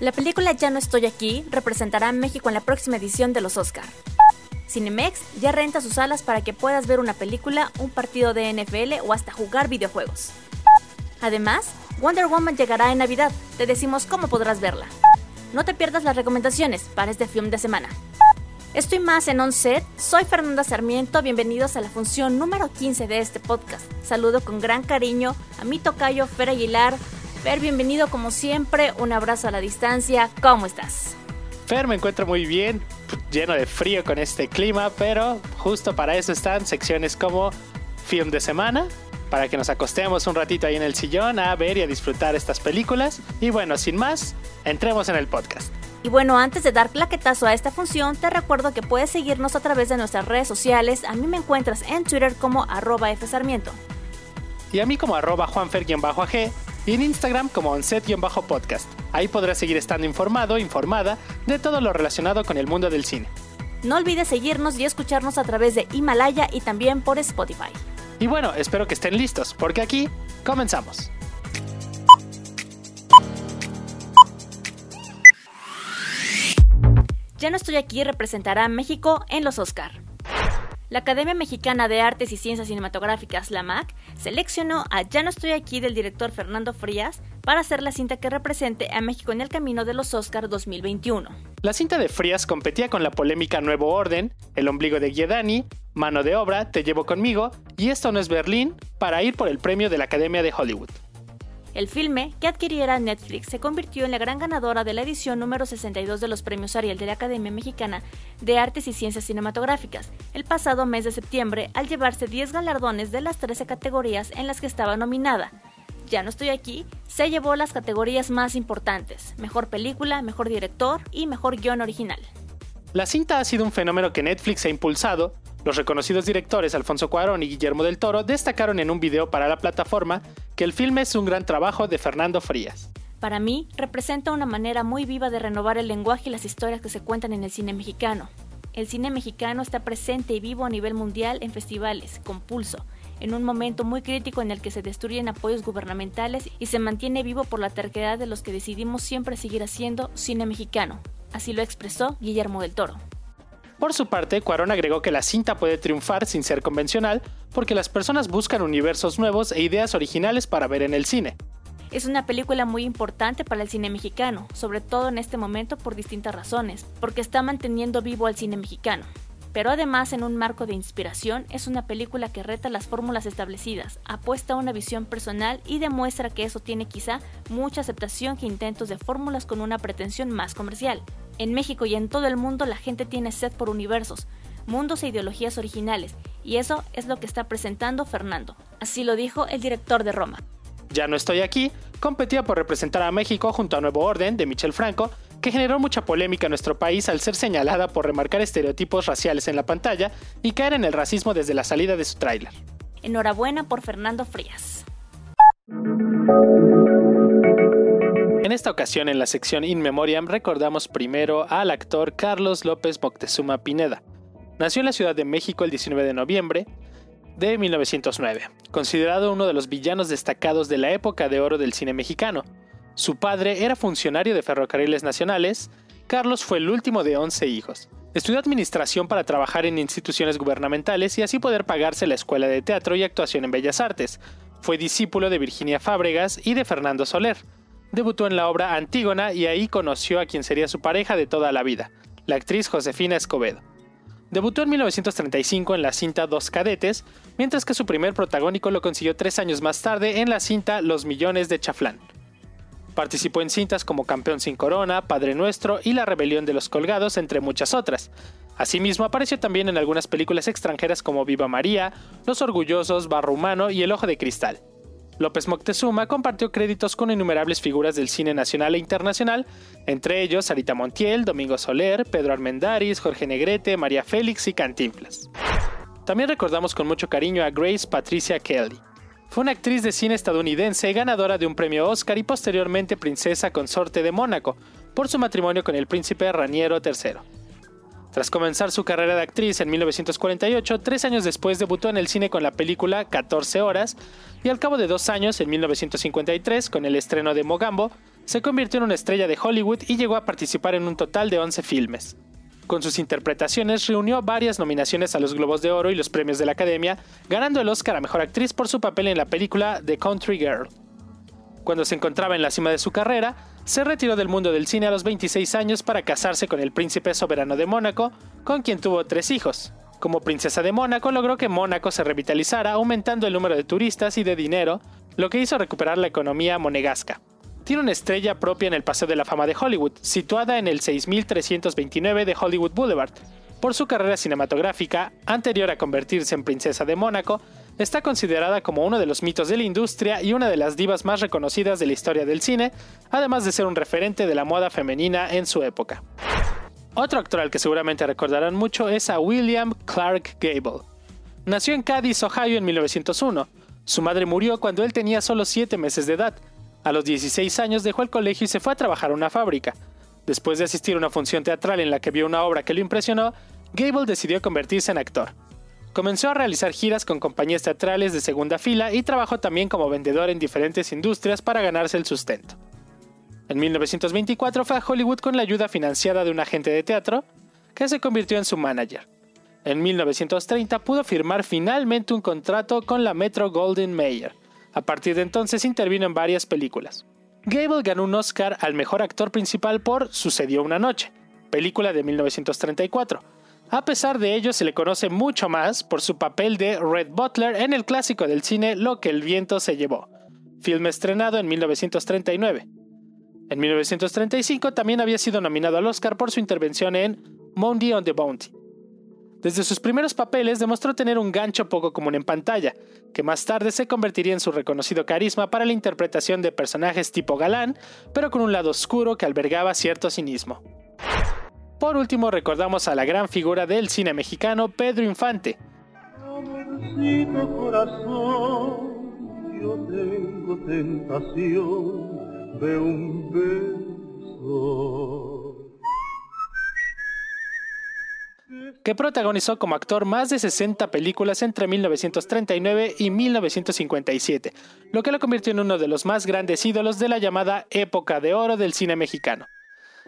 La película Ya no estoy aquí representará a México en la próxima edición de los Oscar. Cinemex ya renta sus salas para que puedas ver una película, un partido de NFL o hasta jugar videojuegos. Además, Wonder Woman llegará en Navidad, te decimos cómo podrás verla. No te pierdas las recomendaciones para este film de semana. Estoy más en On Set, soy Fernanda Sarmiento, bienvenidos a la función número 15 de este podcast. Saludo con gran cariño a mi tocayo Fer Aguilar. Fer, bienvenido como siempre, un abrazo a la distancia, ¿cómo estás? Fer, me encuentro muy bien, lleno de frío con este clima, pero justo para eso están secciones como Film de Semana, para que nos acostemos un ratito ahí en el sillón a ver y a disfrutar estas películas. Y bueno, sin más, entremos en el podcast. Y bueno, antes de dar claquetazo a esta función, te recuerdo que puedes seguirnos a través de nuestras redes sociales. A mí me encuentras en Twitter como arroba fsarmiento. Y a mí como arroba juanfer-ag y en Instagram como onset-podcast. Ahí podrás seguir estando informado informada de todo lo relacionado con el mundo del cine. No olvides seguirnos y escucharnos a través de Himalaya y también por Spotify. Y bueno, espero que estén listos, porque aquí comenzamos. Ya no estoy aquí representará a México en los Oscar. La Academia Mexicana de Artes y Ciencias Cinematográficas, la MAC, seleccionó a Ya no estoy aquí del director Fernando Frías para hacer la cinta que represente a México en el camino de los Oscar 2021. La cinta de Frías competía con la polémica Nuevo Orden, El ombligo de Giedani, Mano de obra, Te llevo conmigo y Esto no es Berlín para ir por el premio de la Academia de Hollywood. El filme, que adquiriera Netflix, se convirtió en la gran ganadora de la edición número 62 de los premios Ariel de la Academia Mexicana de Artes y Ciencias Cinematográficas, el pasado mes de septiembre, al llevarse 10 galardones de las 13 categorías en las que estaba nominada. Ya no estoy aquí, se llevó las categorías más importantes, mejor película, mejor director y mejor guion original. La cinta ha sido un fenómeno que Netflix ha impulsado, los reconocidos directores Alfonso Cuarón y Guillermo del Toro destacaron en un video para la plataforma que el filme es un gran trabajo de Fernando Frías. Para mí, representa una manera muy viva de renovar el lenguaje y las historias que se cuentan en el cine mexicano. El cine mexicano está presente y vivo a nivel mundial en festivales, con pulso, en un momento muy crítico en el que se destruyen apoyos gubernamentales y se mantiene vivo por la terquedad de los que decidimos siempre seguir haciendo cine mexicano. Así lo expresó Guillermo del Toro. Por su parte, Cuarón agregó que la cinta puede triunfar sin ser convencional porque las personas buscan universos nuevos e ideas originales para ver en el cine. Es una película muy importante para el cine mexicano, sobre todo en este momento por distintas razones, porque está manteniendo vivo al cine mexicano. Pero además en un marco de inspiración es una película que reta las fórmulas establecidas, apuesta a una visión personal y demuestra que eso tiene quizá mucha aceptación que intentos de fórmulas con una pretensión más comercial. En México y en todo el mundo la gente tiene sed por universos, mundos e ideologías originales, y eso es lo que está presentando Fernando. Así lo dijo el director de Roma. Ya no estoy aquí, competía por representar a México junto a Nuevo Orden de Michel Franco, que generó mucha polémica en nuestro país al ser señalada por remarcar estereotipos raciales en la pantalla y caer en el racismo desde la salida de su tráiler. Enhorabuena por Fernando Frías. En esta ocasión, en la sección In Memoriam, recordamos primero al actor Carlos López Moctezuma Pineda. Nació en la Ciudad de México el 19 de noviembre de 1909, considerado uno de los villanos destacados de la época de oro del cine mexicano. Su padre era funcionario de ferrocarriles nacionales, Carlos fue el último de 11 hijos. Estudió administración para trabajar en instituciones gubernamentales y así poder pagarse la escuela de teatro y actuación en Bellas Artes. Fue discípulo de Virginia Fábregas y de Fernando Soler. Debutó en la obra Antígona y ahí conoció a quien sería su pareja de toda la vida, la actriz Josefina Escobedo. Debutó en 1935 en la cinta Dos Cadetes, mientras que su primer protagónico lo consiguió tres años más tarde en la cinta Los Millones de Chaflán. Participó en cintas como Campeón sin Corona, Padre Nuestro y La Rebelión de los Colgados, entre muchas otras. Asimismo, apareció también en algunas películas extranjeras como Viva María, Los Orgullosos, Barro Humano y El Ojo de Cristal. López Moctezuma compartió créditos con innumerables figuras del cine nacional e internacional, entre ellos Sarita Montiel, Domingo Soler, Pedro Armendáriz, Jorge Negrete, María Félix y Cantinflas. También recordamos con mucho cariño a Grace Patricia Kelly. Fue una actriz de cine estadounidense ganadora de un premio Oscar y posteriormente princesa consorte de Mónaco por su matrimonio con el príncipe Raniero III. Tras comenzar su carrera de actriz en 1948, tres años después debutó en el cine con la película 14 horas y al cabo de dos años, en 1953, con el estreno de Mogambo, se convirtió en una estrella de Hollywood y llegó a participar en un total de 11 filmes. Con sus interpretaciones reunió varias nominaciones a los Globos de Oro y los premios de la Academia, ganando el Oscar a Mejor Actriz por su papel en la película The Country Girl. Cuando se encontraba en la cima de su carrera, se retiró del mundo del cine a los 26 años para casarse con el príncipe soberano de Mónaco, con quien tuvo tres hijos. Como princesa de Mónaco logró que Mónaco se revitalizara aumentando el número de turistas y de dinero, lo que hizo recuperar la economía monegasca. Tiene una estrella propia en el Paseo de la Fama de Hollywood, situada en el 6329 de Hollywood Boulevard. Por su carrera cinematográfica, anterior a convertirse en princesa de Mónaco, está considerada como uno de los mitos de la industria y una de las divas más reconocidas de la historia del cine, además de ser un referente de la moda femenina en su época. Otro actor al que seguramente recordarán mucho es a William Clark Gable. Nació en Cádiz, Ohio en 1901. Su madre murió cuando él tenía solo 7 meses de edad. A los 16 años dejó el colegio y se fue a trabajar a una fábrica. Después de asistir a una función teatral en la que vio una obra que lo impresionó, Gable decidió convertirse en actor. Comenzó a realizar giras con compañías teatrales de segunda fila y trabajó también como vendedor en diferentes industrias para ganarse el sustento. En 1924 fue a Hollywood con la ayuda financiada de un agente de teatro, que se convirtió en su manager. En 1930 pudo firmar finalmente un contrato con la Metro Golden Mayer. A partir de entonces intervino en varias películas. Gable ganó un Oscar al mejor actor principal por Sucedió una noche, película de 1934 a pesar de ello, se le conoce mucho más por su papel de Red Butler en el clásico del cine Lo que el viento se llevó, filme estrenado en 1939. En 1935 también había sido nominado al Oscar por su intervención en Monday on the Bounty. Desde sus primeros papeles demostró tener un gancho poco común en pantalla, que más tarde se convertiría en su reconocido carisma para la interpretación de personajes tipo galán, pero con un lado oscuro que albergaba cierto cinismo. Por último, recordamos a la gran figura del cine mexicano, Pedro Infante. que protagonizó como actor más de 60 películas entre 1939 y 1957, lo que lo convirtió en uno de los más grandes ídolos de la llamada época de oro del cine mexicano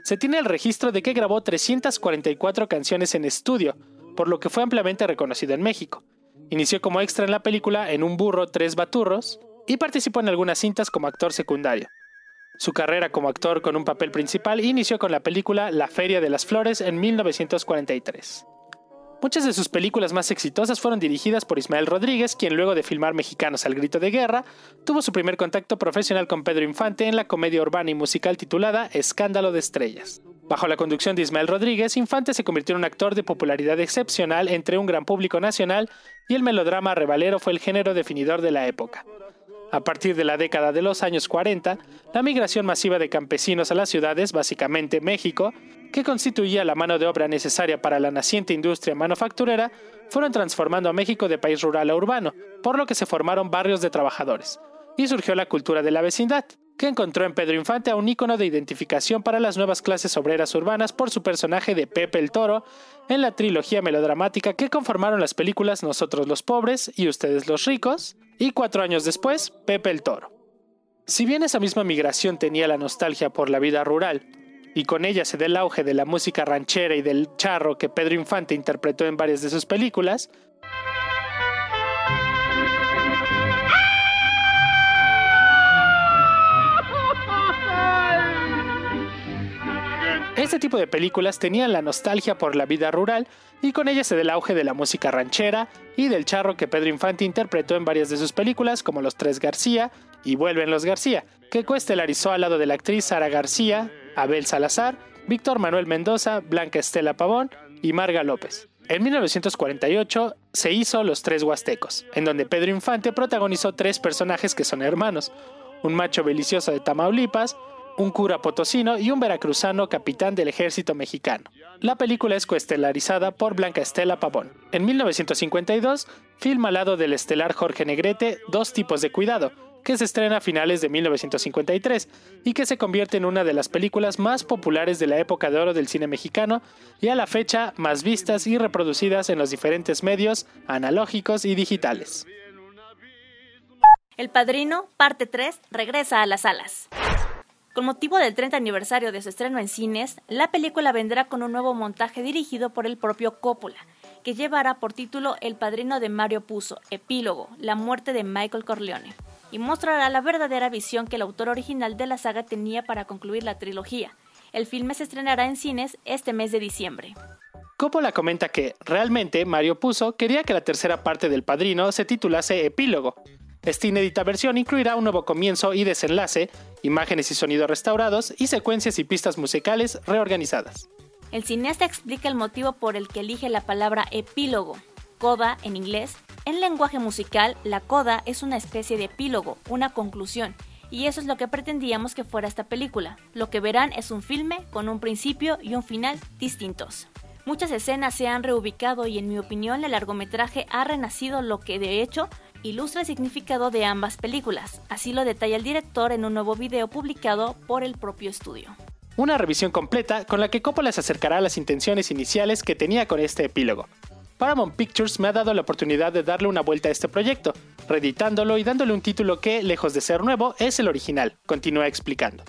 se tiene el registro de que grabó 344 canciones en estudio, por lo que fue ampliamente reconocido en México. Inició como extra en la película En un burro, tres baturros y participó en algunas cintas como actor secundario. Su carrera como actor con un papel principal inició con la película La Feria de las Flores en 1943. Muchas de sus películas más exitosas fueron dirigidas por Ismael Rodríguez, quien luego de filmar Mexicanos al Grito de Guerra, tuvo su primer contacto profesional con Pedro Infante en la comedia urbana y musical titulada Escándalo de Estrellas. Bajo la conducción de Ismael Rodríguez, Infante se convirtió en un actor de popularidad excepcional entre un gran público nacional y el melodrama revalero fue el género definidor de la época. A partir de la década de los años 40, la migración masiva de campesinos a las ciudades, básicamente México, que constituía la mano de obra necesaria para la naciente industria manufacturera, fueron transformando a México de país rural a urbano, por lo que se formaron barrios de trabajadores, y surgió la cultura de la vecindad, que encontró en Pedro Infante a un ícono de identificación para las nuevas clases obreras urbanas por su personaje de Pepe el Toro en la trilogía melodramática que conformaron las películas Nosotros los pobres y Ustedes los ricos, y cuatro años después, Pepe el Toro. Si bien esa misma migración tenía la nostalgia por la vida rural, y con ella se da el auge de la música ranchera y del charro que Pedro Infante interpretó en varias de sus películas, Este tipo de películas tenían la nostalgia por la vida rural y con ella se da el auge de la música ranchera y del charro que Pedro Infante interpretó en varias de sus películas como Los Tres García y Vuelven los García, que coestelarizó al lado de la actriz Sara García, Abel Salazar, Víctor Manuel Mendoza, Blanca Estela Pavón y Marga López. En 1948 se hizo Los Tres Huastecos, en donde Pedro Infante protagonizó tres personajes que son hermanos, un macho delicioso de Tamaulipas, un cura potosino y un veracruzano capitán del ejército mexicano. La película es coestelarizada por Blanca Estela Pavón. En 1952, filma al lado del estelar Jorge Negrete Dos tipos de cuidado, que se estrena a finales de 1953 y que se convierte en una de las películas más populares de la época de oro del cine mexicano y a la fecha más vistas y reproducidas en los diferentes medios analógicos y digitales. El Padrino, parte 3, regresa a las salas. Con motivo del 30 aniversario de su estreno en cines, la película vendrá con un nuevo montaje dirigido por el propio Coppola, que llevará por título El Padrino de Mario Puzo, Epílogo, la muerte de Michael Corleone y mostrará la verdadera visión que el autor original de la saga tenía para concluir la trilogía. El filme se estrenará en cines este mes de diciembre. Coppola comenta que, realmente, Mario Puzo quería que la tercera parte del Padrino se titulase Epílogo. Esta inédita versión incluirá un nuevo comienzo y desenlace, imágenes y sonidos restaurados y secuencias y pistas musicales reorganizadas. El cineasta explica el motivo por el que elige la palabra epílogo, coda en inglés, en lenguaje musical, la coda es una especie de epílogo, una conclusión, y eso es lo que pretendíamos que fuera esta película. Lo que verán es un filme con un principio y un final distintos. Muchas escenas se han reubicado y en mi opinión el largometraje ha renacido lo que de hecho ilustra el significado de ambas películas, así lo detalla el director en un nuevo video publicado por el propio estudio. Una revisión completa con la que Coppola se acercará a las intenciones iniciales que tenía con este epílogo, Paramount Pictures me ha dado la oportunidad de darle una vuelta a este proyecto, reeditándolo y dándole un título que, lejos de ser nuevo, es el original, continúa explicando.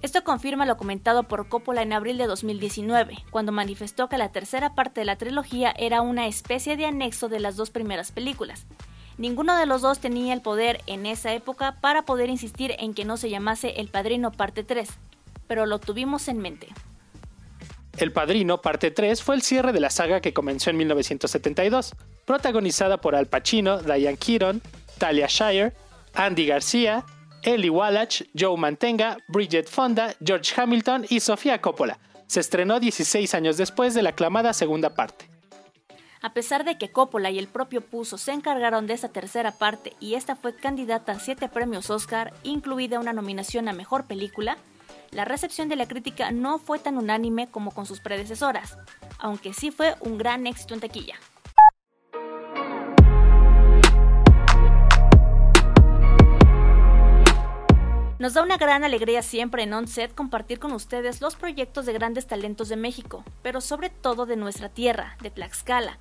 Esto confirma lo comentado por Coppola en abril de 2019, cuando manifestó que la tercera parte de la trilogía era una especie de anexo de las dos primeras películas. Ninguno de los dos tenía el poder en esa época para poder insistir en que no se llamase El Padrino Parte 3, pero lo tuvimos en mente. El Padrino, parte 3, fue el cierre de la saga que comenzó en 1972, protagonizada por Al Pacino, Diane Keaton, Talia Shire, Andy García, Ellie Wallach, Joe Mantenga, Bridget Fonda, George Hamilton y Sofía Coppola. Se estrenó 16 años después de la aclamada segunda parte. A pesar de que Coppola y el propio Puzo se encargaron de esa tercera parte y esta fue candidata a 7 premios Oscar, incluida una nominación a Mejor Película, la recepción de la crítica no fue tan unánime como con sus predecesoras, aunque sí fue un gran éxito en taquilla. Nos da una gran alegría siempre en Onset compartir con ustedes los proyectos de grandes talentos de México, pero sobre todo de nuestra tierra, de Tlaxcala.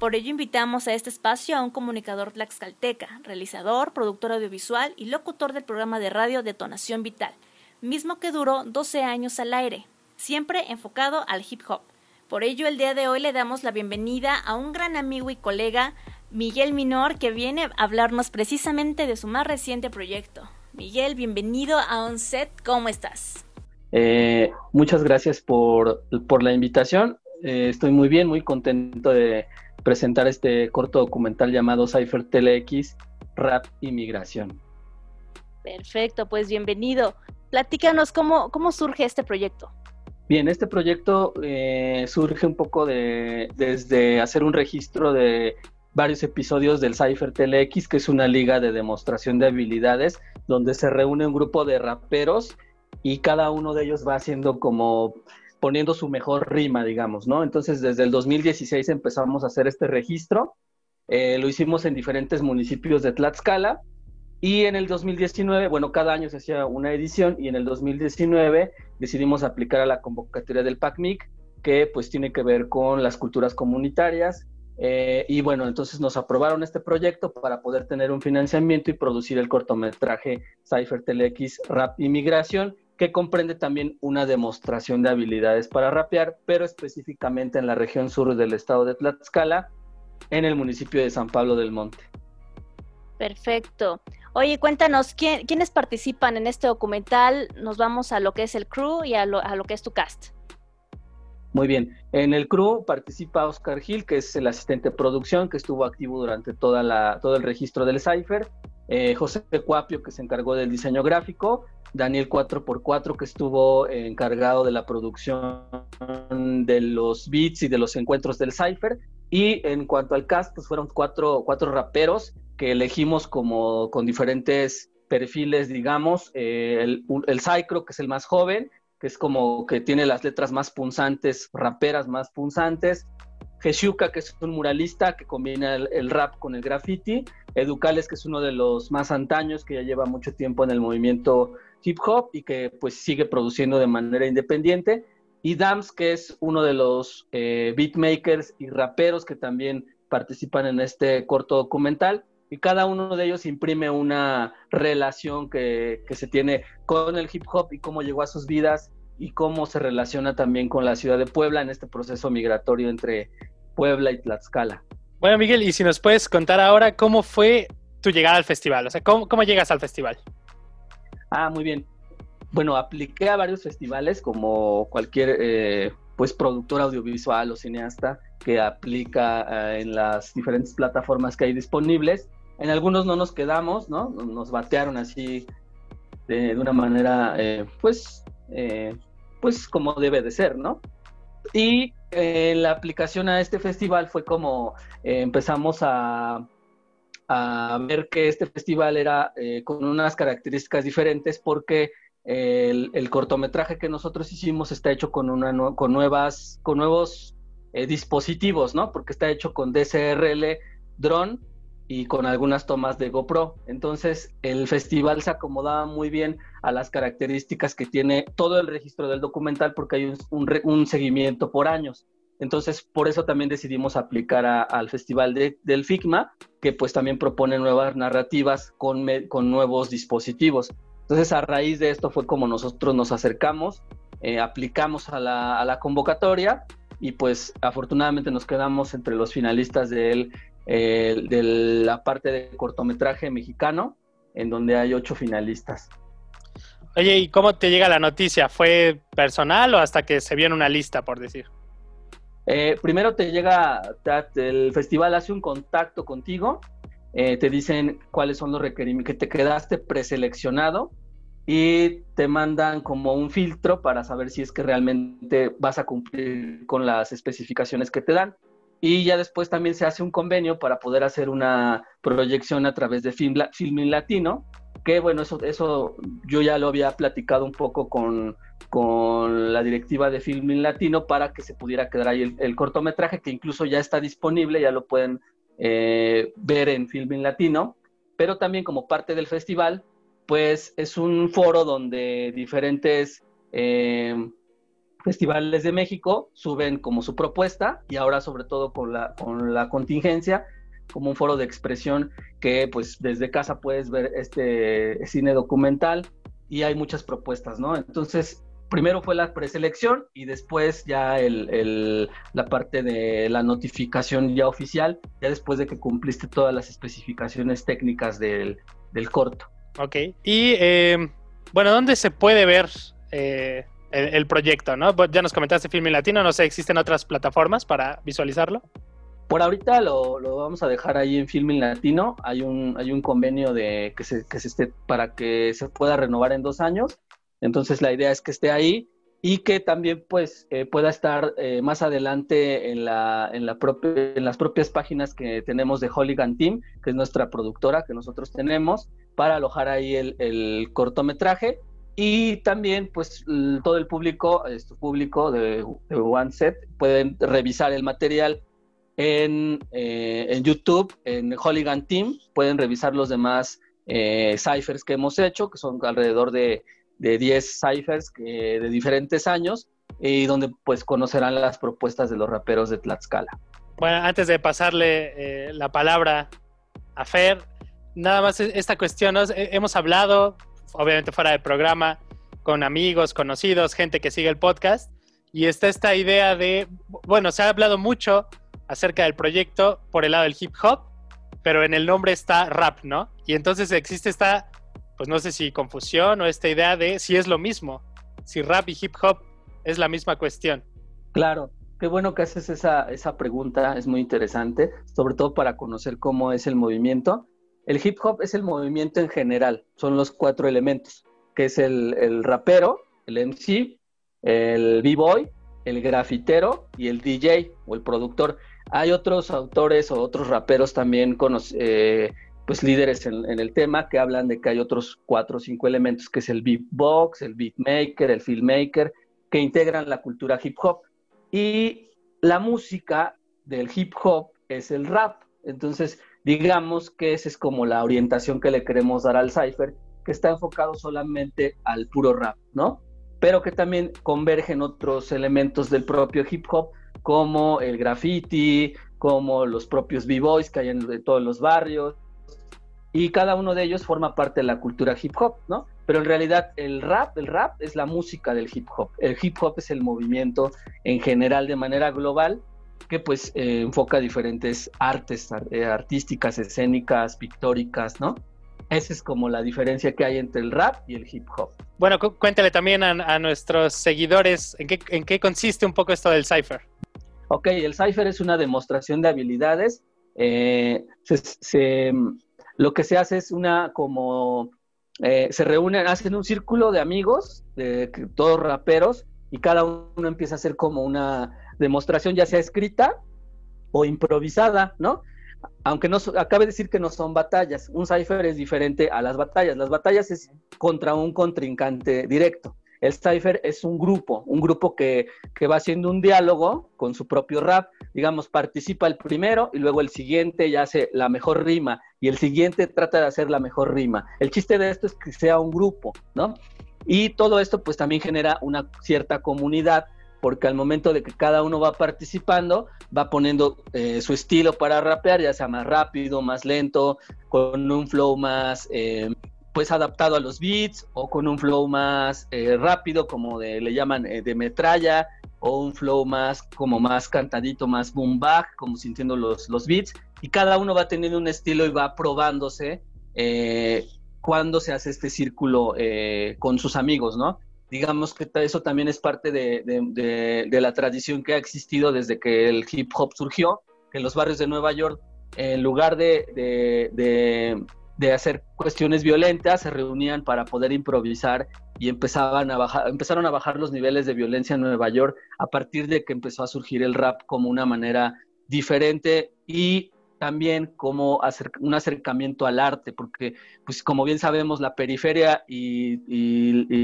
Por ello invitamos a este espacio a un comunicador tlaxcalteca, realizador, productor audiovisual y locutor del programa de radio Detonación Vital, mismo que duró 12 años al aire, siempre enfocado al hip hop. Por ello, el día de hoy le damos la bienvenida a un gran amigo y colega, Miguel Minor, que viene a hablarnos precisamente de su más reciente proyecto. Miguel, bienvenido a Onset, ¿cómo estás? Eh, muchas gracias por, la invitación. Eh, estoy muy bien, muy contento de presentar este corto documental llamado Cypher TeleX, Rap y Migración. Perfecto, pues bienvenido. Platícanos cómo, cómo surge este proyecto. Bien, este proyecto eh, surge un poco de, desde hacer un registro de varios episodios del Cypher TLX, que es una liga de demostración de habilidades, donde se reúne un grupo de raperos y cada uno de ellos va haciendo como poniendo su mejor rima, digamos, ¿no? Entonces, desde el 2016 empezamos a hacer este registro. Eh, lo hicimos en diferentes municipios de Tlaxcala y en el 2019, bueno, cada año se hacía una edición y en el 2019 decidimos aplicar a la convocatoria del PACMIC, que pues tiene que ver con las culturas comunitarias. Eh, y bueno, entonces nos aprobaron este proyecto para poder tener un financiamiento y producir el cortometraje Cypher Telex Rap Inmigración, que comprende también una demostración de habilidades para rapear, pero específicamente en la región sur del estado de Tlaxcala, en el municipio de San Pablo del Monte. Perfecto. Oye, cuéntanos, ¿quiénes participan en este documental? Nos vamos a lo que es el crew y a lo, que es tu cast. Muy bien. En el crew participa Oscar Gil, que es el asistente de producción, que estuvo activo durante toda la, todo el registro del Cypher. Eh, José Cuapio, que se encargó del diseño gráfico. Daniel 4x4, que estuvo encargado de la producción de los beats y de los encuentros del Cypher. Y en cuanto al cast, pues fueron cuatro, cuatro raperos que elegimos como con diferentes perfiles, digamos, eh, el, el que es el más joven, que es como que tiene las letras más punzantes, raperas más punzantes. Jeshuka, que es un muralista que combina el, rap con el graffiti, Educales, que es uno de los más antaños, que ya lleva mucho tiempo en el movimiento hip hop y que pues sigue produciendo de manera independiente, y Dams, que es uno de los eh, beatmakers y raperos que también participan en este corto documental, y cada uno de ellos imprime una relación que, que se tiene con el hip hop y cómo llegó a sus vidas y cómo se relaciona también con la ciudad de Puebla en este proceso migratorio entre Puebla y Tlaxcala. Bueno, Miguel, y si nos puedes contar ahora cómo fue tu llegada al festival, o sea, cómo, llegas al festival. Ah, muy bien. Bueno, apliqué a varios festivales como cualquier eh, pues productor audiovisual o cineasta que aplica eh, en las diferentes plataformas que hay disponibles. En algunos no nos quedamos, ¿no? Nos batearon así de, una manera, eh, pues, pues como debe de ser, ¿no? Y eh, la aplicación a este festival fue como eh, empezamos a, ver que este festival era eh, con unas características diferentes porque el, cortometraje que nosotros hicimos está hecho con, nuevas, con nuevos dispositivos, ¿no? Porque está hecho con DSRL, drone y con algunas tomas de GoPro. Entonces el festival se acomodaba muy bien a las características que tiene todo el registro del documental porque hay un, seguimiento por años. Entonces por eso también decidimos aplicar al festival del FICMA, que pues también propone nuevas narrativas con nuevos dispositivos. Entonces a raíz de esto fue como nosotros nos acercamos, eh, aplicamos a la, a la convocatoria y pues afortunadamente nos quedamos entre los finalistas del eh, de la parte de cortometraje mexicano, en donde hay ocho finalistas. Oye, ¿y cómo te llega la noticia? ¿Fue personal o hasta que se vio en una lista, por decir? Eh, primero te llega, el festival hace un contacto contigo, eh, te dicen cuáles son los requerimientos, que te quedaste preseleccionado y te mandan como un filtro para saber si es que realmente vas a cumplir con las especificaciones que te dan. Y ya después también se hace un convenio para poder hacer una proyección a través de Film, Filmin Latino, que bueno, eso, eso yo ya lo había platicado un poco con, con la directiva de Filmin Latino para que se pudiera quedar ahí el, cortometraje, que incluso ya está disponible, ya lo pueden eh, ver en Filmin Latino, pero también como parte del festival, pues es un foro donde diferentes... Eh, festivales de México suben como su propuesta y ahora sobre todo con la, con la contingencia como un foro de expresión que pues desde casa puedes ver este cine documental y hay muchas propuestas, ¿no? Entonces, primero fue la preselección y después ya el, la parte de la notificación ya oficial, ya después de que cumpliste todas las especificaciones técnicas del, del corto. Ok, y eh, bueno, ¿dónde se puede ver eh, el, proyecto, ¿no? Ya nos comentaste Filmin Latino, no sé, ¿existen otras plataformas para visualizarlo? Por ahorita lo, vamos a dejar ahí en Filmin Latino. Hay un, hay un convenio de que se, que se esté para que se pueda renovar en dos años. Entonces la idea es que esté ahí y que también pues eh, pueda estar eh, más adelante en, la, en, la en las propias páginas que tenemos de Hooligan Team, que es nuestra productora que nosotros tenemos, para alojar ahí el, el cortometraje y también, pues, todo el público, este público de, One Set, pueden revisar el material en, eh, en YouTube, en Hooligan Team, pueden revisar los demás ciphers que hemos hecho, que son alrededor de, de 10 ciphers de diferentes años, y donde pues conocerán las propuestas de los raperos de Tlaxcala. Bueno, antes de pasarle eh, la palabra a Fer, nada más esta cuestión, hemos hablado obviamente fuera del programa, con amigos, conocidos, gente que sigue el podcast. Y está esta idea de, bueno, se ha hablado mucho acerca del proyecto por el lado del hip hop, pero en el nombre está rap, ¿no? Y entonces existe esta, pues no sé si confusión o esta idea de si es lo mismo, si rap y hip hop es la misma cuestión. Claro, qué bueno que haces esa, esa pregunta, es muy interesante, sobre todo para conocer cómo es el movimiento. El hip hop es el movimiento en general, son los cuatro elementos, que es el, rapero, el MC, el b-boy, el grafitero y el DJ o el productor. Hay otros autores o otros raperos también eh, pues líderes en, el tema que hablan de que hay otros cuatro o cinco elementos, que es el beatbox, el beatmaker, el filmmaker, que integran la cultura hip hop. Y la música del hip hop es el rap. Entonces, digamos que esa es como la orientación que le queremos dar al cipher, que está enfocado solamente al puro rap, ¿no? Pero que también convergen otros elementos del propio hip hop, como el graffiti, como los propios b-boys que hay en todos los barrios, y cada uno de ellos forma parte de la cultura hip hop, ¿no? Pero en realidad el rap, el rap es la música del hip hop. El hip hop es el movimiento en general de manera global que pues eh, enfoca diferentes artes eh, artísticas, escénicas, pictóricas, ¿no? Esa es como la diferencia que hay entre el rap y el hip hop. Bueno, cuéntale también a, nuestros seguidores en qué, en qué consiste un poco esto del cipher. Ok, el cipher es una demostración de habilidades. Eh, se, lo que se hace es una como se reúnen, hacen un círculo de amigos, de, todos raperos, y cada uno empieza a hacer como una demostración ya sea escrita o improvisada, ¿no? Aunque no, acabe de decir que no son batallas, un cipher es diferente a las batallas. Las batallas es contra un contrincante directo. El cipher es un grupo, un grupo que, que, va haciendo un diálogo con su propio rap. Digamos, participa el primero y luego el siguiente ya hace la mejor rima y el siguiente trata de hacer la mejor rima. El chiste de esto es que sea un grupo, ¿no? Y todo esto pues también genera una cierta comunidad porque al momento de que cada uno va participando, va poniendo eh, su estilo para rapear, ya sea más rápido, más lento, con un flow más eh, pues adaptado a los beats, o con un flow más eh, rápido, como de, le llaman de metralla, o un flow más como más cantadito, más boom back, como sintiendo los, los beats, y cada uno va teniendo un estilo y va probándose cuando se hace este círculo con sus amigos, ¿no? digamos que eso también es parte de, la tradición que ha existido desde que el hip hop surgió, que en los barrios de Nueva York, en lugar de, hacer cuestiones violentas, se reunían para poder improvisar y empezaban a bajar, empezaron a bajar los niveles de violencia en Nueva York a partir de que empezó a surgir el rap como una manera diferente y también como hacer un acercamiento al arte, porque pues como bien sabemos la periferia y,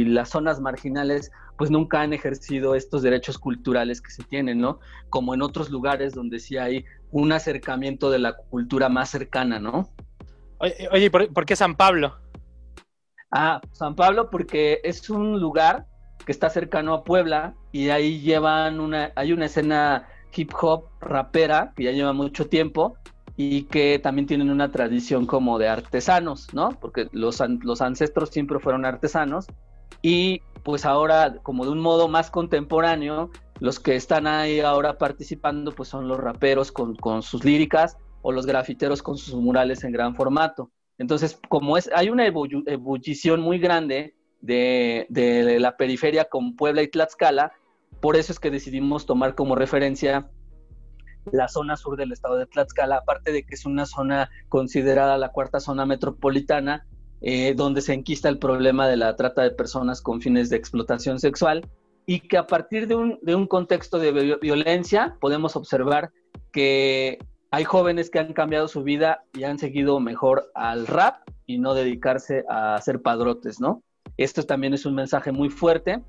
las zonas marginales pues nunca han ejercido estos derechos culturales que se tienen, ¿no? Como en otros lugares donde sí hay un acercamiento de la cultura más cercana, ¿no? Oye, ¿por, qué San Pablo? Ah, San Pablo porque es un lugar que está cercano a Puebla y ahí llevan una, hay una escena hip hop rapera que ya lleva mucho tiempo y que también tienen una tradición como de artesanos, ¿no? Porque los, los ancestros siempre fueron artesanos y pues ahora como de un modo más contemporáneo, los que están ahí ahora participando pues son los raperos con, sus líricas o los grafiteros con sus murales en gran formato. Entonces, como es, hay una ebullición muy grande de, de la periferia con Puebla y Tlaxcala, por eso es que decidimos tomar como referencia la zona sur del estado de Tlaxcala, aparte de que es una zona considerada la cuarta zona metropolitana, eh, donde se enquista el problema de la trata de personas con fines de explotación sexual, y que a partir de un, de un contexto de violencia podemos observar que hay jóvenes que han cambiado su vida y han seguido mejor al rap y no dedicarse a ser padrotes, ¿no? Esto también es un mensaje muy fuerte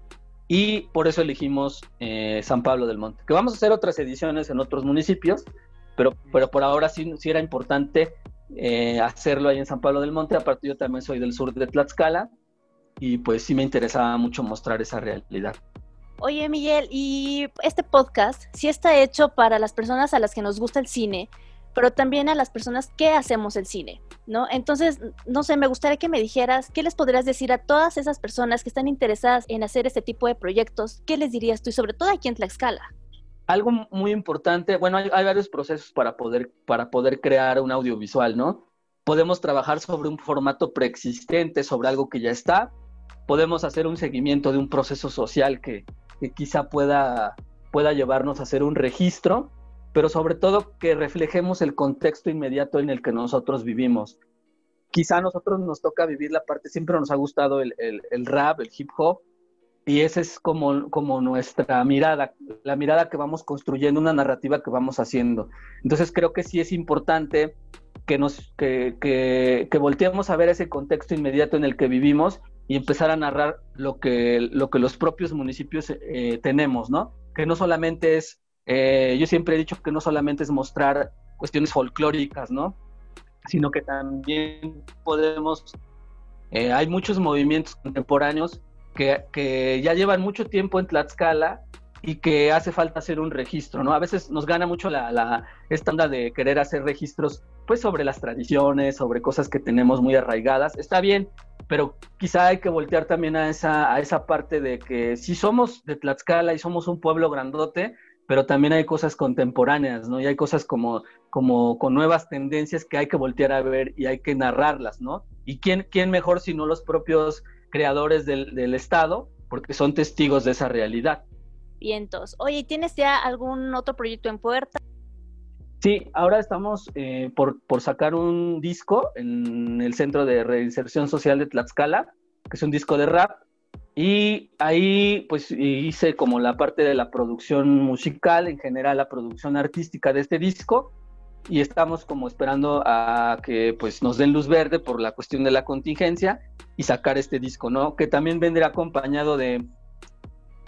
y por eso elegimos eh, San Pablo del Monte. Que vamos a hacer otras ediciones en otros municipios, pero, pero por ahora sí, sí era importante eh, hacerlo ahí en San Pablo del Monte. Aparte, yo también soy del sur de Tlaxcala y pues sí me interesaba mucho mostrar esa realidad. Oye, Miguel, y este podcast sí está hecho para las personas a las que nos gusta el cine, pero también a las personas que hacemos el cine, ¿no? Entonces, no sé, me gustaría que me dijeras, ¿qué les podrías decir a todas esas personas que están interesadas en hacer este tipo de proyectos? ¿Qué les dirías tú y sobre todo aquí en Tlaxcala? Algo muy importante, bueno, hay, varios procesos para poder, para poder crear un audiovisual, ¿no? Podemos trabajar sobre un formato preexistente, sobre algo que ya está. Podemos hacer un seguimiento de un proceso social que, que quizá pueda, pueda llevarnos a hacer un registro pero sobre todo que reflejemos el contexto inmediato en el que nosotros vivimos. Quizá a nosotros nos toca vivir la parte, siempre nos ha gustado el, rap, el hip hop, y esa es como, como nuestra mirada, la mirada que vamos construyendo, una narrativa que vamos haciendo. Entonces creo que sí es importante que, nos, que, que, volteemos a ver ese contexto inmediato en el que vivimos y empezar a narrar lo que, lo que los propios municipios eh, tenemos, ¿no? Que no solamente es eh, yo siempre he dicho que no solamente es mostrar cuestiones folclóricas, ¿no? Sino que también podemos, eh, hay muchos movimientos contemporáneos que, que, ya llevan mucho tiempo en Tlaxcala y que hace falta hacer un registro, ¿no? A veces nos gana mucho la, la, esta de querer hacer registros, pues sobre las tradiciones, sobre cosas que tenemos muy arraigadas. Está bien, pero quizá hay que voltear también a esa, a esa parte de que si somos de Tlaxcala y somos un pueblo grandote, pero también hay cosas contemporáneas, ¿no? Y hay cosas como, como con nuevas tendencias que hay que voltear a ver y hay que narrarlas, ¿no? ¿Y quién, quién mejor sino los propios creadores del Estado, porque son testigos de esa realidad? Vientos. Oye, ¿tienes ya algún otro proyecto en puerta? Sí, ahora estamos eh, por, por, sacar un disco en el Centro de Reinserción Social de Tlaxcala, que es un disco de rap, y ahí pues hice como la parte de la producción musical, en general la producción artística de este disco, y estamos como esperando a que pues nos den luz verde por la cuestión de la contingencia y sacar este disco, ¿no? Que también vendrá acompañado de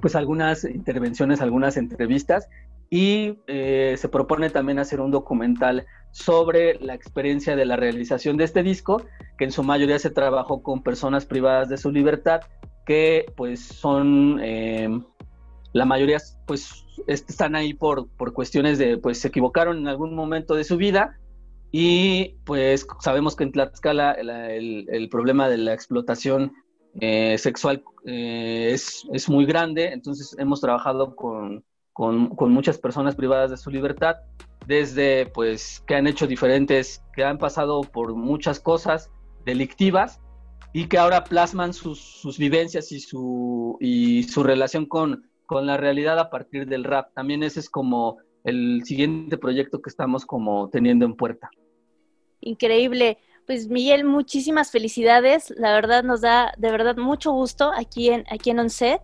pues algunas intervenciones, algunas entrevistas y eh, se propone también hacer un documental sobre la experiencia de la realización de este disco, que en su mayoría se trabajó con personas privadas de su libertad, que pues son, eh, la mayoría pues están ahí por, por cuestiones de, pues se equivocaron en algún momento de su vida y pues sabemos que en Tlaxcala el, el problema de la explotación eh, sexual eh, es, es, muy grande, entonces hemos trabajado con, con, con, muchas personas privadas de su libertad, desde pues que han hecho diferentes, que han pasado por muchas cosas delictivas y que ahora plasman sus, sus vivencias y su, y su relación con, con la realidad a partir del rap. También ese es como el siguiente proyecto que estamos como teniendo en puerta. Increíble. Pues Miguel, muchísimas felicidades. La verdad nos da de verdad mucho gusto aquí en, aquí en Onset.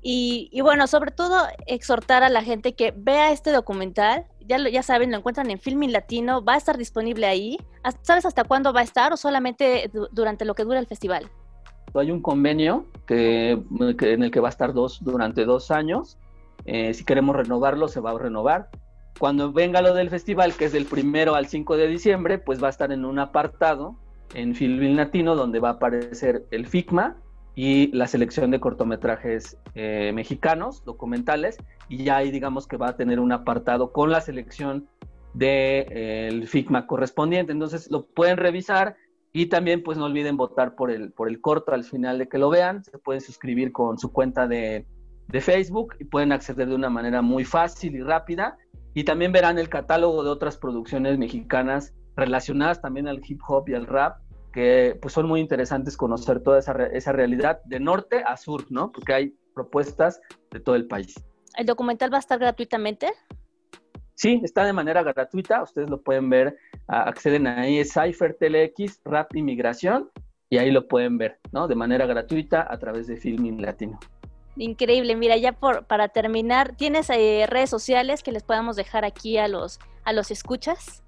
Y, bueno, sobre todo exhortar a la gente que vea este documental. Ya, lo, ya saben, lo encuentran en Filming Latino. Va a estar disponible ahí. ¿Sabes hasta cuándo va a estar o solamente durante lo que dura el festival? Hay un convenio que, que en el que va a estar dos, durante dos años. Eh, si queremos renovarlo, se va a renovar. Cuando venga lo del festival, que es del primero al 5 de diciembre, pues va a estar en un apartado en Filmin Latino donde va a aparecer el FICMA y la selección de cortometrajes eh, mexicanos, documentales, y ya ahí digamos que va a tener un apartado con la selección del de, eh, FICMA correspondiente. Entonces lo pueden revisar y también pues no olviden votar por el, por el corto al final de que lo vean. Se pueden suscribir con su cuenta de, de Facebook y pueden acceder de una manera muy fácil y rápida y también verán el catálogo de otras producciones mexicanas relacionadas también al hip hop y al rap, que pues son muy interesantes conocer toda esa, esa realidad de norte a sur, ¿no? Porque hay propuestas de todo el país. ¿El documental va a estar gratuitamente? Sí, está de manera gratuita, ustedes lo pueden ver, acceden ahí, es Cypher TLX, Rap Inmigración, y ahí lo pueden ver, ¿no? De manera gratuita a través de Filming Latino. Increíble. Mira, ya por, para terminar, ¿tienes eh, redes sociales que les podamos dejar aquí a los, a los escuchas?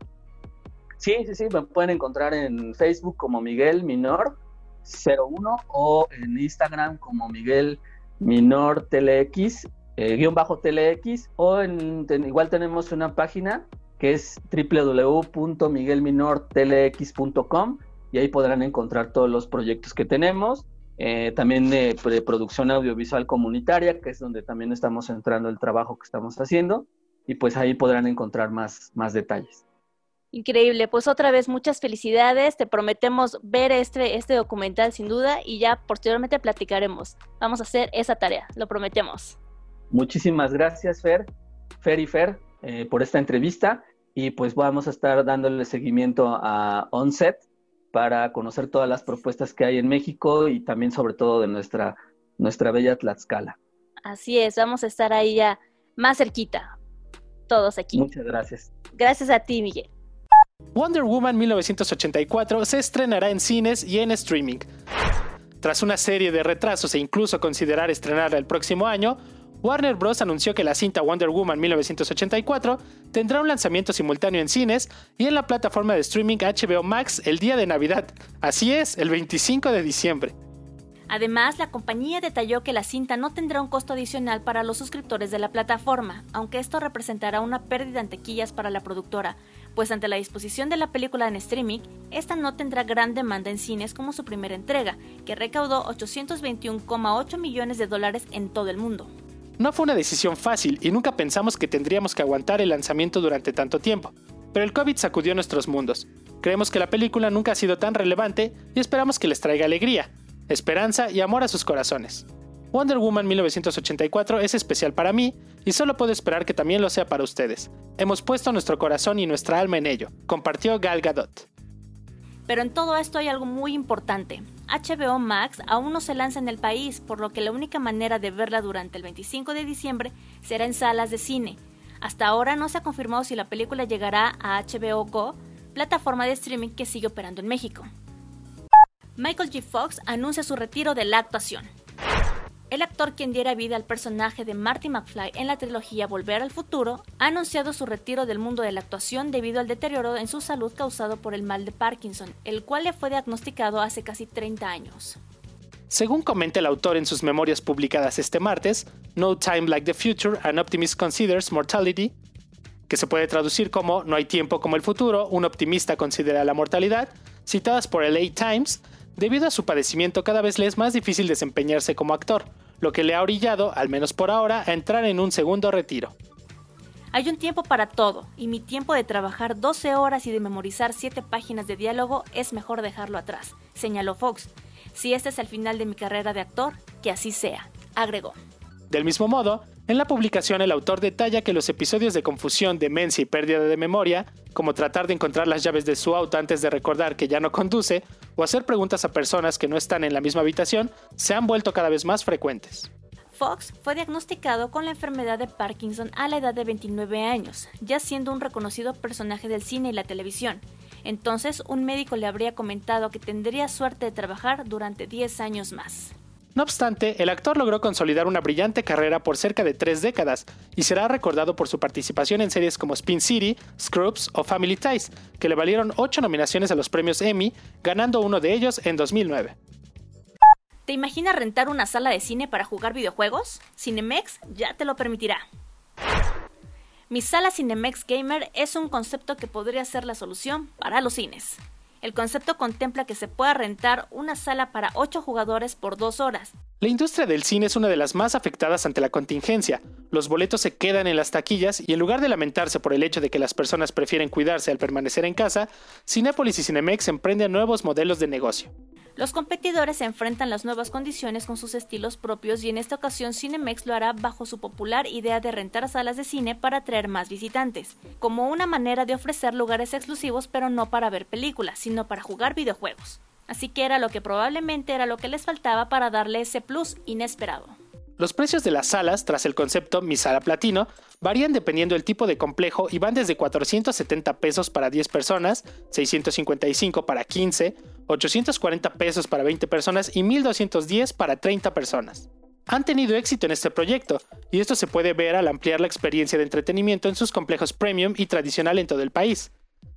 Sí, sí, sí, me pueden encontrar en Facebook como Miguel Minor 01 o en Instagram como Miguel Minor TLX, eh, guion bajo TLX, o en, igual tenemos una página que es www.miguelminortlx.com y ahí podrán encontrar todos los proyectos que tenemos eh, también de, de, producción audiovisual comunitaria, que es donde también estamos centrando el trabajo que estamos haciendo, y pues ahí podrán encontrar más, más detalles. Increíble, pues otra vez muchas felicidades, te prometemos ver este, este documental sin duda y ya posteriormente platicaremos. Vamos a hacer esa tarea, lo prometemos. Muchísimas gracias Fer, Fer y Fer, eh, por esta entrevista y pues vamos a estar dándole seguimiento a Onset para conocer todas las propuestas que hay en México y también sobre todo de nuestra, nuestra bella Tlaxcala. Así es, vamos a estar ahí ya más cerquita, todos aquí. Muchas gracias. Gracias a ti, Miguel. Wonder Woman 1984 se estrenará en cines y en streaming. Tras una serie de retrasos e incluso considerar estrenarla el próximo año, Warner Bros. anunció que la cinta Wonder Woman 1984 tendrá un lanzamiento simultáneo en cines y en la plataforma de streaming HBO Max el día de Navidad. Así es, el 25 de diciembre. Además, la compañía detalló que la cinta no tendrá un costo adicional para los suscriptores de la plataforma, aunque esto representará una pérdida en tequillas para la productora, pues ante la disposición de la película en streaming, esta no tendrá gran demanda en cines como su primera entrega, que recaudó 821,8 millones de dólares en todo el mundo. No fue una decisión fácil y nunca pensamos que tendríamos que aguantar el lanzamiento durante tanto tiempo, pero el COVID sacudió nuestros mundos. Creemos que la película nunca ha sido tan relevante y esperamos que les traiga alegría, esperanza y amor a sus corazones. Wonder Woman 1984 es especial para mí y solo puedo esperar que también lo sea para ustedes. Hemos puesto nuestro corazón y nuestra alma en ello, compartió Gal Gadot. Pero en todo esto hay algo muy importante. HBO Max aún no se lanza en el país, por lo que la única manera de verla durante el 25 de diciembre será en salas de cine. Hasta ahora no se ha confirmado si la película llegará a HBO Go, plataforma de streaming que sigue operando en México. Michael G. Fox anuncia su retiro de la actuación. El actor quien diera vida al personaje de Marty McFly en la trilogía Volver al Futuro ha anunciado su retiro del mundo de la actuación debido al deterioro en su salud causado por el mal de Parkinson, el cual le fue diagnosticado hace casi 30 años. Según comenta el autor en sus memorias publicadas este martes, No Time Like the Future, An Optimist Considers Mortality, que se puede traducir como No hay tiempo como el futuro, un optimista considera la mortalidad, citadas por el A Times, Debido a su padecimiento cada vez le es más difícil desempeñarse como actor, lo que le ha orillado, al menos por ahora, a entrar en un segundo retiro. Hay un tiempo para todo, y mi tiempo de trabajar 12 horas y de memorizar 7 páginas de diálogo es mejor dejarlo atrás, señaló Fox. Si este es el final de mi carrera de actor, que así sea, agregó. Del mismo modo, en la publicación el autor detalla que los episodios de confusión, demencia y pérdida de memoria, como tratar de encontrar las llaves de su auto antes de recordar que ya no conduce, o hacer preguntas a personas que no están en la misma habitación, se han vuelto cada vez más frecuentes. Fox fue diagnosticado con la enfermedad de Parkinson a la edad de 29 años, ya siendo un reconocido personaje del cine y la televisión. Entonces, un médico le habría comentado que tendría suerte de trabajar durante 10 años más. No obstante, el actor logró consolidar una brillante carrera por cerca de tres décadas y será recordado por su participación en series como Spin City, Scrubs o Family Ties, que le valieron ocho nominaciones a los premios Emmy, ganando uno de ellos en 2009. ¿Te imaginas rentar una sala de cine para jugar videojuegos? Cinemex ya te lo permitirá. Mi sala Cinemex Gamer es un concepto que podría ser la solución para los cines. El concepto contempla que se pueda rentar una sala para 8 jugadores por 2 horas. La industria del cine es una de las más afectadas ante la contingencia. Los boletos se quedan en las taquillas y en lugar de lamentarse por el hecho de que las personas prefieren cuidarse al permanecer en casa, Cinépolis y Cinemex emprenden nuevos modelos de negocio. Los competidores se enfrentan las nuevas condiciones con sus estilos propios y en esta ocasión Cinemex lo hará bajo su popular idea de rentar salas de cine para atraer más visitantes, como una manera de ofrecer lugares exclusivos pero no para ver películas, sino para jugar videojuegos. Así que era lo que probablemente era lo que les faltaba para darle ese plus inesperado. Los precios de las salas, tras el concepto Mi Sala Platino, varían dependiendo del tipo de complejo y van desde 470 pesos para 10 personas, 655 para 15, 840 pesos para 20 personas y 1210 para 30 personas. Han tenido éxito en este proyecto, y esto se puede ver al ampliar la experiencia de entretenimiento en sus complejos premium y tradicional en todo el país.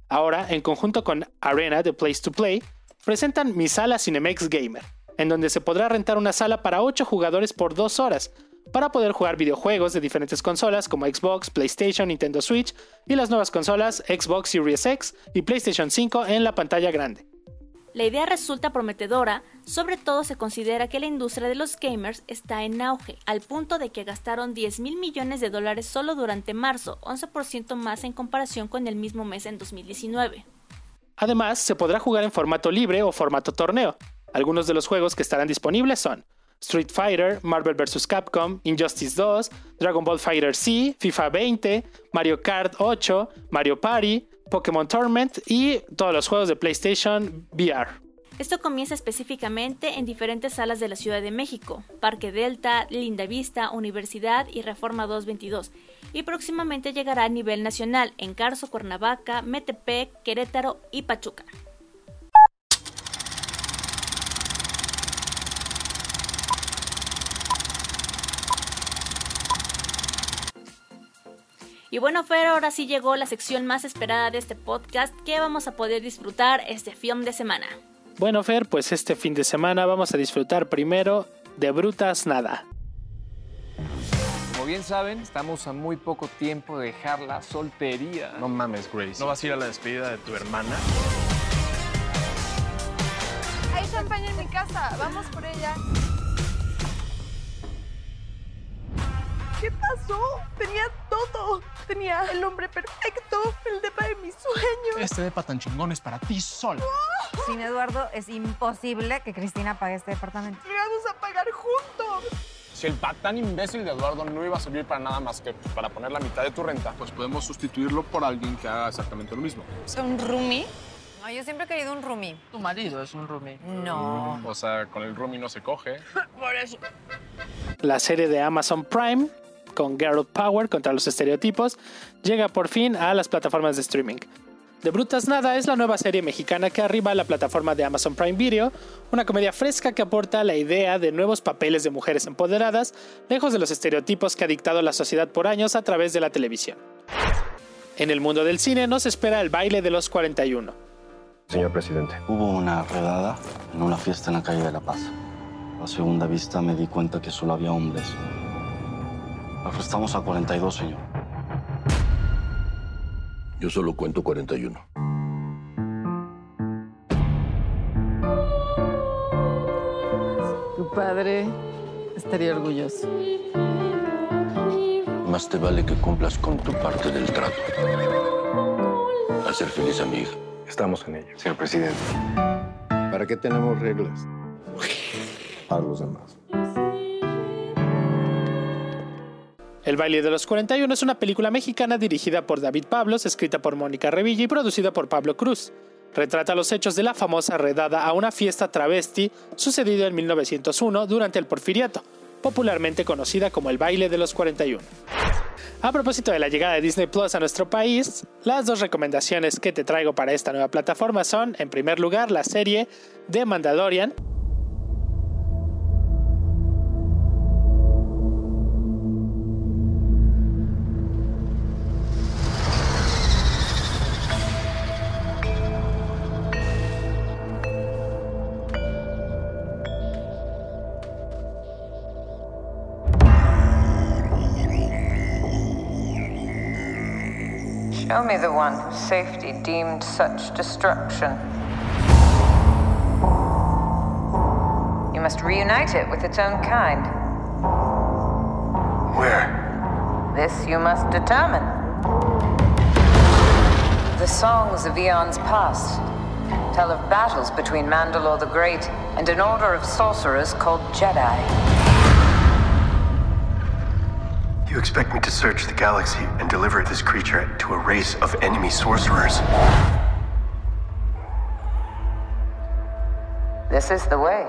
Ahora, en conjunto con Arena de Place to Play, presentan Mi Sala Cinemex Gamer en donde se podrá rentar una sala para 8 jugadores por 2 horas, para poder jugar videojuegos de diferentes consolas como Xbox, PlayStation, Nintendo Switch y las nuevas consolas Xbox Series X y PlayStation 5 en la pantalla grande. La idea resulta prometedora, sobre todo se considera que la industria de los gamers está en auge, al punto de que gastaron 10 mil millones de dólares solo durante marzo, 11% más en comparación con el mismo mes en 2019. Además, se podrá jugar en formato libre o formato torneo, algunos de los juegos que estarán disponibles son Street Fighter, Marvel vs. Capcom, Injustice 2, Dragon Ball Fighter C, FIFA 20, Mario Kart 8, Mario Party, Pokémon Tournament y todos los juegos de PlayStation VR. Esto comienza específicamente en diferentes salas de la Ciudad de México, Parque Delta, Linda Vista, Universidad y Reforma 222, y próximamente llegará a nivel nacional en Carso, Cuernavaca, Metepec, Querétaro y Pachuca. Y bueno, Fer, ahora sí llegó la sección más esperada de este podcast que vamos a poder disfrutar este film de semana. Bueno, Fer, pues este fin de semana vamos a disfrutar primero de Brutas Nada. Como bien saben, estamos a muy poco tiempo de dejar la soltería. No mames, Grace. ¿No vas a ir a la despedida de tu hermana? Hay champaña en mi casa, vamos por ella. ¿Qué pasó? Tenía todo. Tenía el hombre perfecto, el depa de mis sueños. Este depa tan chingón es para ti solo. Sin Eduardo es imposible que Cristina pague este departamento. Y vamos a pagar juntos. Si el patán imbécil de Eduardo no iba a servir para nada más que para poner la mitad de tu renta, pues podemos sustituirlo por alguien que haga exactamente lo mismo. O sea, un roomie. No, yo siempre he querido un roomie. Tu marido es un roomie. No. O sea, con el roomie no se coge. Por eso. La serie de Amazon Prime con Girl Power contra los estereotipos llega por fin a las plataformas de streaming. De Brutas Nada es la nueva serie mexicana que arriba a la plataforma de Amazon Prime Video, una comedia fresca que aporta la idea de nuevos papeles de mujeres empoderadas, lejos de los estereotipos que ha dictado la sociedad por años a través de la televisión. En el mundo del cine nos espera el baile de los 41. Señor presidente. Hubo una redada en una fiesta en la calle de La Paz. A segunda vista me di cuenta que solo había hombres. Arrestamos a 42, señor. Yo solo cuento 41. Tu padre estaría orgulloso. Más te vale que cumplas con tu parte del trato. Hacer feliz a mi hija. Estamos en ello. Señor presidente. ¿Para qué tenemos reglas? Para los demás. El baile de los 41 es una película mexicana dirigida por David Pablos, escrita por Mónica Revilla y producida por Pablo Cruz. Retrata los hechos de la famosa redada a una fiesta travesti sucedida en 1901 durante el Porfiriato, popularmente conocida como el baile de los 41. A propósito de la llegada de Disney Plus a nuestro país, las dos recomendaciones que te traigo para esta nueva plataforma son, en primer lugar, la serie The Mandalorian, Show me the one whose safety deemed such destruction. You must reunite it with its own kind. Where? This you must determine. The songs of eons past tell of battles between Mandalore the Great and an order of sorcerers called Jedi. You expect me to search the galaxy and deliver this creature to a race of enemy sorcerers? This is the way.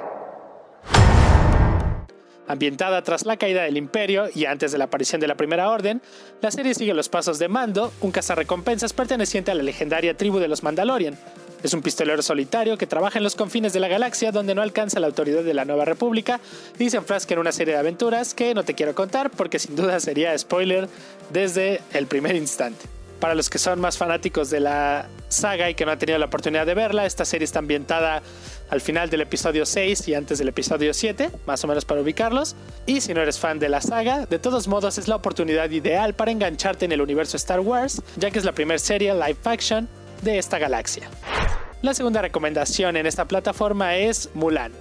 Ambientada tras la caída del Imperio y antes de la aparición de la Primera Orden, la serie sigue los pasos de Mando, un cazarrecompensas perteneciente a la legendaria tribu de los Mandalorian. Es un pistolero solitario que trabaja en los confines de la galaxia donde no alcanza la autoridad de la Nueva República y se enfrasca en una serie de aventuras que no te quiero contar porque sin duda sería spoiler desde el primer instante. Para los que son más fanáticos de la saga y que no han tenido la oportunidad de verla, esta serie está ambientada al final del episodio 6 y antes del episodio 7, más o menos para ubicarlos. Y si no eres fan de la saga, de todos modos es la oportunidad ideal para engancharte en el universo Star Wars, ya que es la primera serie live action de esta galaxia. La segunda recomendación en esta plataforma es Mulan.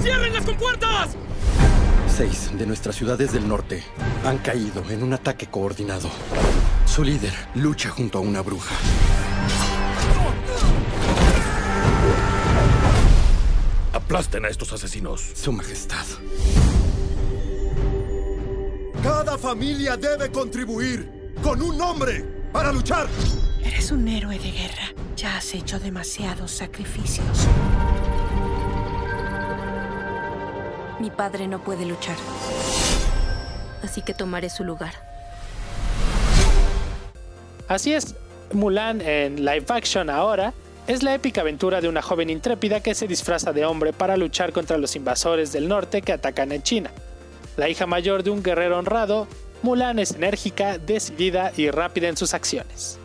¡Cierren las compuertas! Seis de nuestras ciudades del norte han caído en un ataque coordinado. Su líder lucha junto a una bruja. Aplasten a estos asesinos. Su Majestad. Cada familia debe contribuir con un nombre para luchar. Eres un héroe de guerra. Ya has hecho demasiados sacrificios. Mi padre no puede luchar. Así que tomaré su lugar. Así es, Mulan en live action ahora es la épica aventura de una joven intrépida que se disfraza de hombre para luchar contra los invasores del norte que atacan en China. La hija mayor de un guerrero honrado, Mulan es enérgica, decidida y rápida en sus acciones.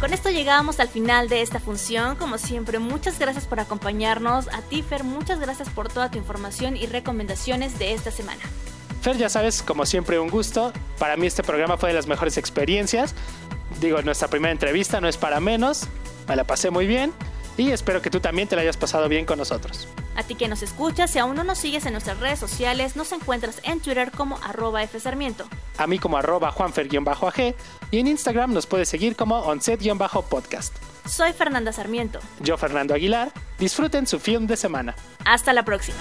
Con esto llegamos al final de esta función. Como siempre, muchas gracias por acompañarnos. A ti, Fer, muchas gracias por toda tu información y recomendaciones de esta semana. Fer, ya sabes, como siempre, un gusto. Para mí este programa fue de las mejores experiencias. Digo, nuestra primera entrevista no es para menos. Me la pasé muy bien y espero que tú también te la hayas pasado bien con nosotros. A ti que nos escuchas, si aún no nos sigues en nuestras redes sociales, nos encuentras en Twitter como arroba fsarmiento. A mí como arroba juanfer-ag y en Instagram nos puedes seguir como onset-podcast. Soy Fernanda Sarmiento. Yo Fernando Aguilar. Disfruten su film de semana. Hasta la próxima.